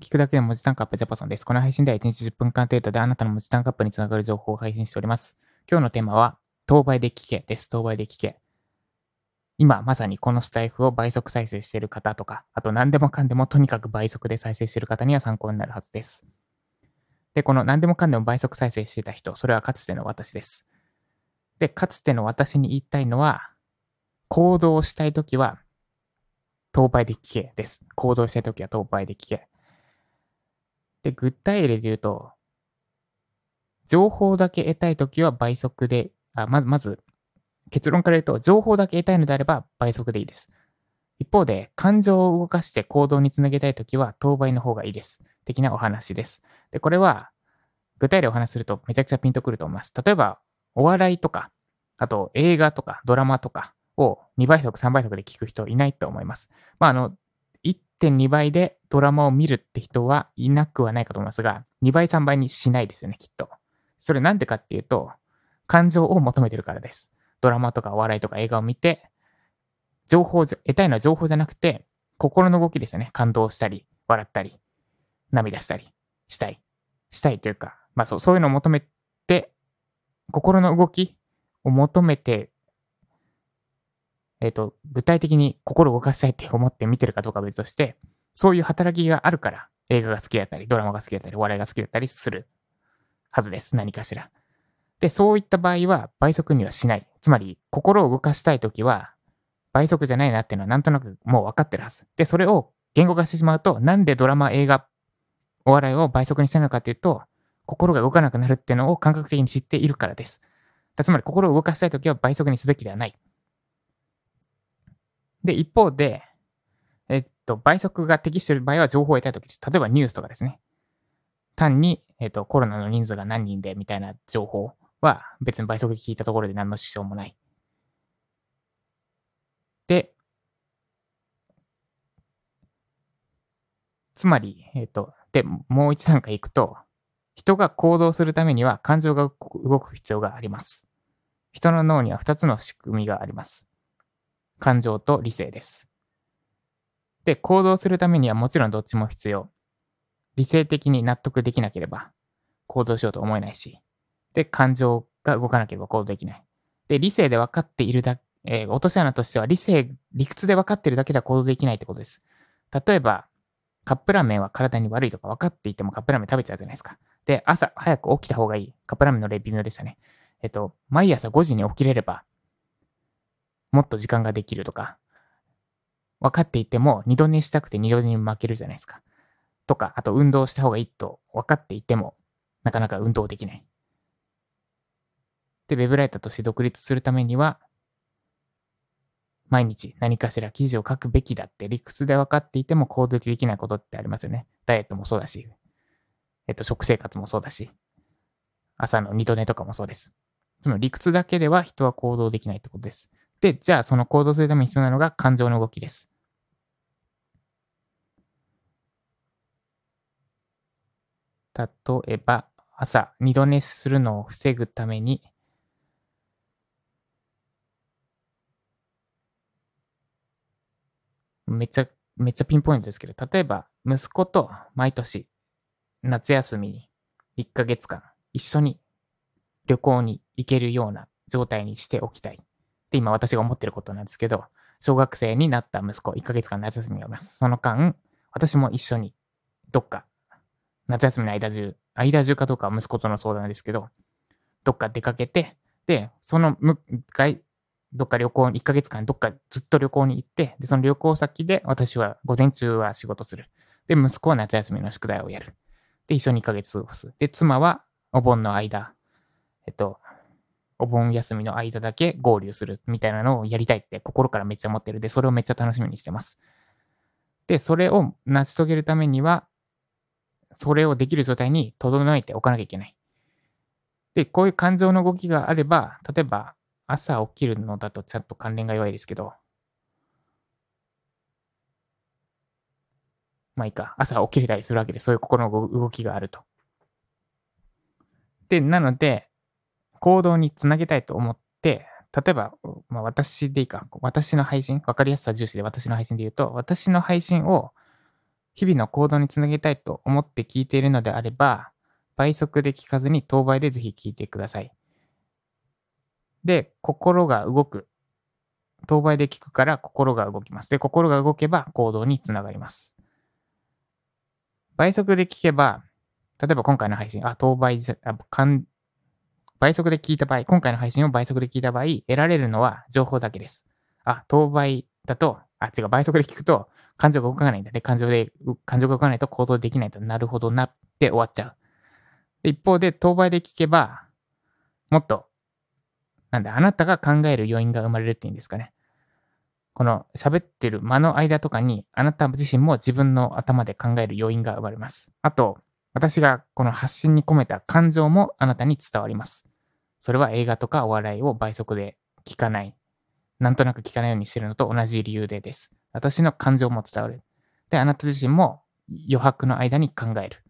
聞くだけで文字単価アップジャパソンです。この配信では1日10分間程度であなたの文字単価アップにつながる情報を配信しております。今日のテーマは、当倍で聞けです。当倍で聞け。今まさにこのスタイフを倍速再生している方とか、あと何でもかんでもとにかく倍速で再生している方には参考になるはずです。で、この何でもかんでも倍速再生していた人、それはかつての私です。で、かつての私に言いたいのは、行動したいときは当倍で聞けです。行動したいときは当倍で聞け。で、具体例で言うと、情報だけ得たいときは倍速で、あ、まず、まず、結論から言うと、情報だけ得たいのであれば倍速でいいです。一方で、感情を動かして行動につなげたいときは、当倍の方がいいです。的なお話です。で、これは、具体例をお話しするとめちゃくちゃピンとくると思います。例えば、お笑いとか、あと映画とかドラマとか、を2倍速、3倍速で聞く人いないと思います。まあ、あの、1.2倍でドラマを見るって人はいなくはないかと思いますが、2倍、3倍にしないですよね、きっと。それなんでかっていうと、感情を求めてるからです。ドラマとかお笑いとか映画を見て、情報、得たいのは情報じゃなくて、心の動きですよね。感動したり、笑ったり、涙したり、したい。したいというか、まあそう、そういうのを求めて、心の動きを求めてえっ、ー、と、具体的に心を動かしたいって思って見てるかどうかは別として、そういう働きがあるから、映画が好きだったり、ドラマが好きだったり、お笑いが好きだったりするはずです。何かしら。で、そういった場合は倍速にはしない。つまり、心を動かしたいときは、倍速じゃないなっていうのはなんとなくもう分かってるはず。で、それを言語化してしまうと、なんでドラマ、映画、お笑いを倍速にしたのかっていうと、心が動かなくなるっていうのを感覚的に知っているからです。つまり、心を動かしたいときは倍速にすべきではない。で、一方で、えっと、倍速が適している場合は情報を得たいときです。例えばニュースとかですね。単に、えっと、コロナの人数が何人でみたいな情報は別に倍速で聞いたところで何の支障もない。で、つまり、えっと、で、もう一段階いくと、人が行動するためには感情が動く必要があります。人の脳には2つの仕組みがあります。感情と理性です。で、行動するためにはもちろんどっちも必要。理性的に納得できなければ行動しようと思えないし、で、感情が動かなければ行動できない。で、理性で分かっているだけ、えー、落とし穴としては理性、理屈で分かっているだけでは行動できないってことです。例えば、カップラーメンは体に悪いとか分かっていてもカップラーメン食べちゃうじゃないですか。で、朝早く起きた方がいい。カップラーメンの例微妙でしたね。えっと、毎朝5時に起きれればもっと時間ができるとか、分かっていても二度寝したくて二度寝に負けるじゃないですか。とか、あと運動した方がいいと分かっていても、なかなか運動できない。で、ウェブライターとして独立するためには、毎日何かしら記事を書くべきだって理屈で分かっていても行動できないことってありますよね。ダイエットもそうだし、えっと、食生活もそうだし、朝の二度寝とかもそうです。つまり理屈だけでは人は行動できないってことです。で、じゃあその行動するために必要なのが感情の動きです。例えば、朝、二度寝するのを防ぐために、めちゃ、めちゃピンポイントですけど、例えば、息子と毎年、夏休みに1ヶ月間、一緒に旅行に行けるような状態にしておきたい。って今私が思ってることなんですけど、小学生になった息子、1ヶ月間夏休みがあります。その間、私も一緒にどっか、夏休みの間中、間中かどうかは息子との相談ですけど、どっか出かけて、で、その向かい、どっか旅行、1ヶ月間どっかずっと旅行に行って、で、その旅行先で私は午前中は仕事する。で、息子は夏休みの宿題をやる。で、一緒に1ヶ月過ごす。で、妻はお盆の間、えっと、お盆休みの間だけ合流するみたいなのをやりたいって心からめっちゃ思ってるで、それをめっちゃ楽しみにしてます。で、それを成し遂げるためには、それをできる状態に整えておかなきゃいけない。で、こういう感情の動きがあれば、例えば朝起きるのだとちゃんと関連が弱いですけど、まあいいか、朝起きれたりするわけで、そういう心の動きがあると。で、なので、行動につなげたいと思って、例えば、まあ、私でいいか、私の配信、わかりやすさ重視で私の配信で言うと、私の配信を日々の行動につなげたいと思って聞いているのであれば、倍速で聞かずに当倍でぜひ聞いてください。で、心が動く。当倍で聞くから心が動きます。で、心が動けば行動につながります。倍速で聞けば、例えば今回の配信、あ、当倍じゃ、あかん倍速で聞いた場合、今回の配信を倍速で聞いた場合、得られるのは情報だけです。あ、当倍だと、あ、違う、倍速で聞くと、感情が動かないんだ。で、感情で、感情が動かないと行動できないとなるほどなって終わっちゃう。で一方で、当倍で聞けば、もっと、なんだ、あなたが考える要因が生まれるっていうんですかね。この喋ってる間の間とかに、あなた自身も自分の頭で考える要因が生まれます。あと、私がこの発信に込めた感情もあなたに伝わります。それは映画とかお笑いを倍速で聞かない。なんとなく聞かないようにしてるのと同じ理由でです。私の感情も伝わる。で、あなた自身も余白の間に考える。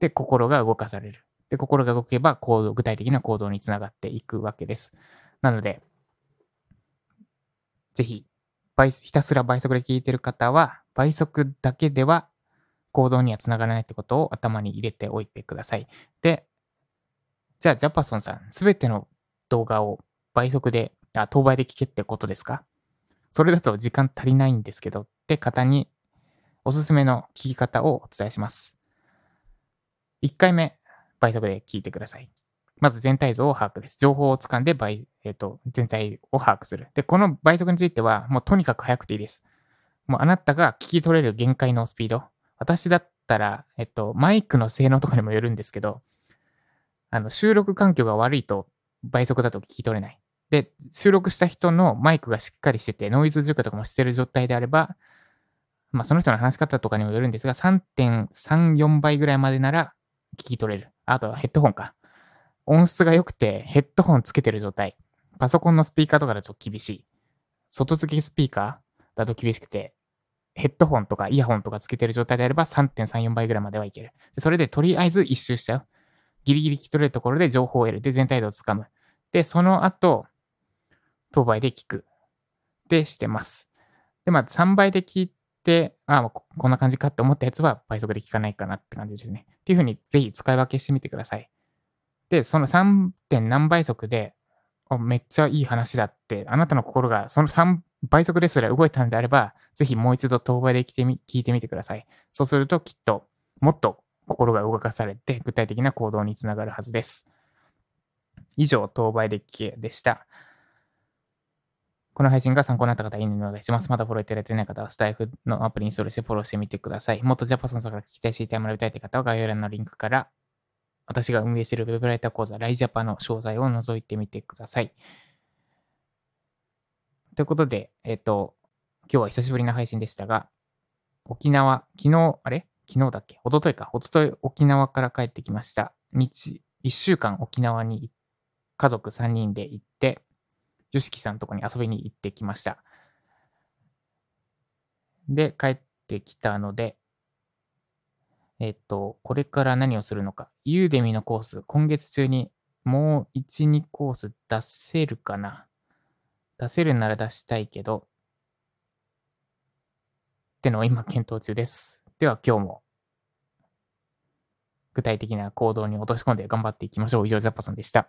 で、心が動かされる。で、心が動けば行動、具体的な行動につながっていくわけです。なので、ぜひ、ひたすら倍速で聞いてる方は、倍速だけでは行動にはつながらないってことを頭に入れておいてください。で、じゃあ、ジャパソンさん、すべての動画を倍速で、あ、当倍で聞けってことですか？それだと時間足りないんですけどって方におすすめの聞き方をお伝えします。1回目、倍速で聞いてください。まず全体像を把握です。情報をつかんで倍、えっ、ー、と、全体を把握する。で、この倍速については、もうとにかく早くていいです。もうあなたが聞き取れる限界のスピード。私だったら、えっと、マイクの性能とかにもよるんですけど、あの、収録環境が悪いと倍速だと聞き取れない。で、収録した人のマイクがしっかりしてて、ノイズ除去とかもしてる状態であれば、まあ、その人の話し方とかにもよるんですが、3.34倍ぐらいまでなら聞き取れる。あとはヘッドホンか。音質が良くてヘッドホンつけてる状態。パソコンのスピーカーとかだと厳しい。外付けスピーカーだと厳しくて、ヘッドホンとかイヤホンとかつけてる状態であれば3.34倍ぐらいまではいける。それでとりあえず一周しちゃう。ギリギリ聞き取れるところで情報を得る。で、全体度をつかむ。で、その後、当倍で聞く。で、してます。で、まあ、3倍で聞いて、ああ、こんな感じかって思ったやつは倍速で聞かないかなって感じですね。っていうふうにぜひ使い分けしてみてください。で、その 3. 点何倍速で、めっちゃいい話だって、あなたの心がその3倍速ですら動いたのであれば、ぜひもう一度当倍で聞いて聞いてみてください。そうするときっともっと心が動かされて具体的な行動につながるはずです。以上、当倍で聞けでした。この配信が参考になった方、いいねお願いします。まだフォローいただいてない方は、スタイフのアプリインストールしてフォローしてみてください。もっとジャパソンさんから聞きたい、知りたい、学びたいという方は、概要欄のリンクから、私が運営している Web ライター講座、ライジャパの詳細を覗いてみてください。ということで、えっ、と、今日は久しぶりの配信でしたが、沖縄、昨日、あれ？昨日だっけ？一昨日か。一昨日沖縄から帰ってきました。日、一週間沖縄に家族3人で行って、よしきさんのとこに遊びに行ってきました。で、帰ってきたので、えっと、これから何をするのか。ユーデミのコース、今月中にもう1、2コース出せるかな。出せるなら出したいけど、ってのを今検討中です。では今日も具体的な行動に落とし込んで頑張っていきましょう。以上、ジャッパさんでした。